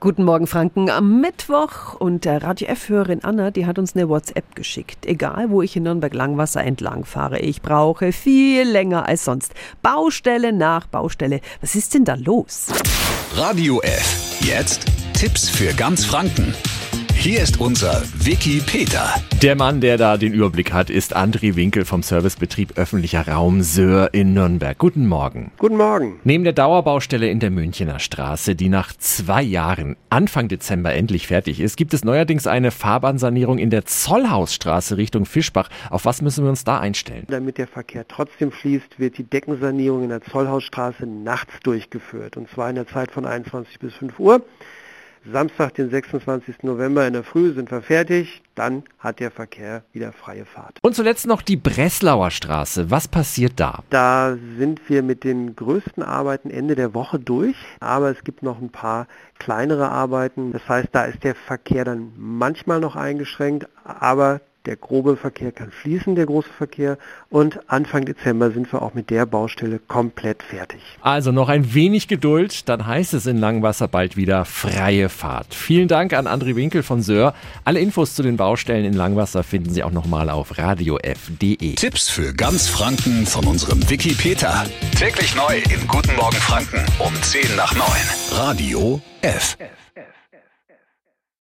Guten Morgen, Franken. Am Mittwoch und der Radio F-Hörerin Anna, die hat uns eine WhatsApp geschickt. Egal, wo ich in Nürnberg-Langwasser entlang fahre, ich brauche viel länger als sonst. Baustelle nach Baustelle. Was ist denn da los? Radio F. Jetzt Tipps für ganz Franken. Hier ist unser Wiki Peter. Der Mann, der da den Überblick hat, ist André Winkel vom Servicebetrieb öffentlicher Raum Söhr in Nürnberg. Guten Morgen. Guten Morgen. Neben der Dauerbaustelle in der Münchener Straße, die nach zwei Jahren Anfang Dezember endlich fertig ist, gibt es neuerdings eine Fahrbahnsanierung in der Zollhausstraße Richtung Fischbach. Auf was müssen wir uns da einstellen? Damit der Verkehr trotzdem fließt, wird die Deckensanierung in der Zollhausstraße nachts durchgeführt. Und zwar in der Zeit von 21 bis 5 Uhr. Samstag, den 26. November in der Früh sind wir fertig. Dann hat der Verkehr wieder freie Fahrt. Und zuletzt noch die Breslauer Straße. Was passiert da? Da sind wir mit den größten Arbeiten Ende der Woche durch. Aber es gibt noch ein paar kleinere Arbeiten. Das heißt, da ist der Verkehr dann manchmal noch eingeschränkt. Aber der grobe Verkehr kann fließen, der große Verkehr. Und Anfang Dezember sind wir auch mit der Baustelle komplett fertig. Also noch ein wenig Geduld, dann heißt es in Langwasser bald wieder freie Fahrt. Vielen Dank an André Winkel von Söhr. Alle Infos zu den Baustellen in Langwasser finden Sie auch nochmal auf radiof.de. Tipps für ganz Franken von unserem Wiki Peter. Täglich neu im Guten Morgen Franken um 10 nach 9. Radio F. F.